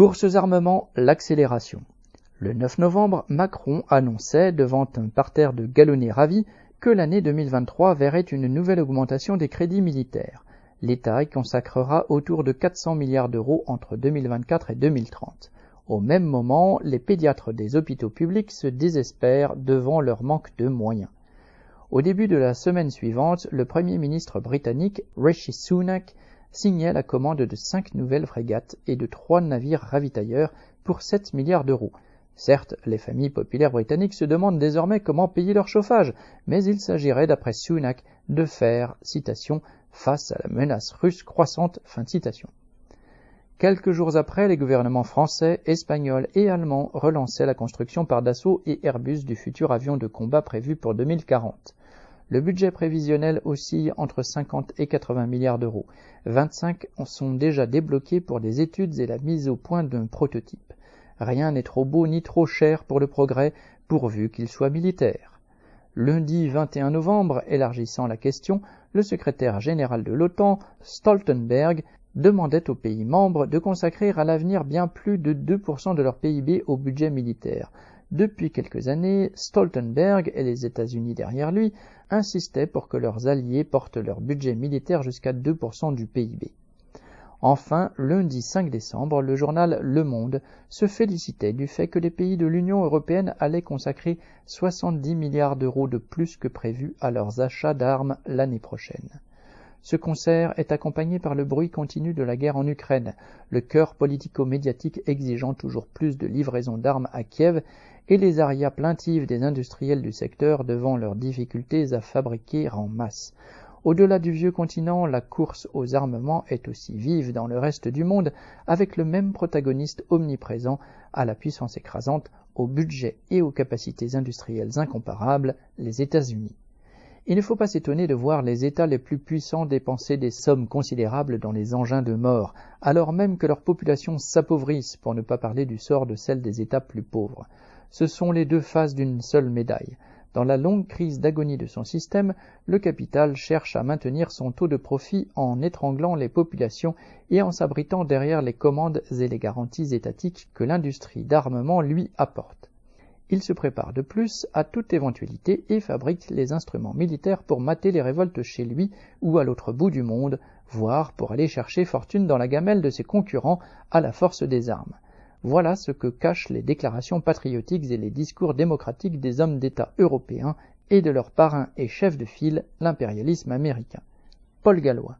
Courses armements, l'accélération. Le 9 novembre, Macron annonçait, devant un parterre de galonnés ravis, que l'année 2023 verrait une nouvelle augmentation des crédits militaires. L'État y consacrera autour de 400 milliards d'euros entre 2024 et 2030. Au même moment, les pédiatres des hôpitaux publics se désespèrent devant leur manque de moyens. Au début de la semaine suivante, le Premier ministre britannique Rishi Sunak signait la commande de cinq nouvelles frégates et de trois navires ravitailleurs pour 7 milliards d'euros. Certes, les familles populaires britanniques se demandent désormais comment payer leur chauffage, mais il s'agirait, d'après Sunak, de faire, citation, face à la menace russe croissante, fin de citation. Quelques jours après, les gouvernements français, espagnols et allemands relançaient la construction par Dassault et Airbus du futur avion de combat prévu pour 2040. Le budget prévisionnel oscille entre 50 et 80 milliards d'euros. 25 en sont déjà débloqués pour des études et la mise au point d'un prototype. Rien n'est trop beau ni trop cher pour le progrès, pourvu qu'il soit militaire. Lundi 21 novembre, élargissant la question, le secrétaire général de l'OTAN, Stoltenberg, demandait aux pays membres de consacrer à l'avenir bien plus de 2% de leur PIB au budget militaire. Depuis quelques années, Stoltenberg et les États-Unis derrière lui insistaient pour que leurs alliés portent leur budget militaire jusqu'à 2% du PIB. Enfin, lundi 5 décembre, le journal Le Monde se félicitait du fait que les pays de l'Union européenne allaient consacrer 70 milliards d'euros de plus que prévu à leurs achats d'armes l'année prochaine. Ce concert est accompagné par le bruit continu de la guerre en Ukraine, le cœur politico-médiatique exigeant toujours plus de livraisons d'armes à Kiev et les arias plaintives des industriels du secteur devant leurs difficultés à fabriquer en masse. Au-delà du vieux continent, la course aux armements est aussi vive dans le reste du monde, avec le même protagoniste omniprésent à la puissance écrasante, au budget et aux capacités industrielles incomparables, les États-Unis. Il ne faut pas s'étonner de voir les États les plus puissants dépenser des sommes considérables dans les engins de mort, alors même que leurs populations s'appauvrissent, pour ne pas parler du sort de celles des États plus pauvres. Ce sont les deux faces d'une seule médaille. Dans la longue crise d'agonie de son système, le capital cherche à maintenir son taux de profit en étranglant les populations et en s'abritant derrière les commandes et les garanties étatiques que l'industrie d'armement lui apporte. Il se prépare de plus à toute éventualité et fabrique les instruments militaires pour mater les révoltes chez lui ou à l'autre bout du monde, voire pour aller chercher fortune dans la gamelle de ses concurrents à la force des armes. Voilà ce que cachent les déclarations patriotiques et les discours démocratiques des hommes d'État européens et de leur parrain et chef de file, l'impérialisme américain. Paul Gallois.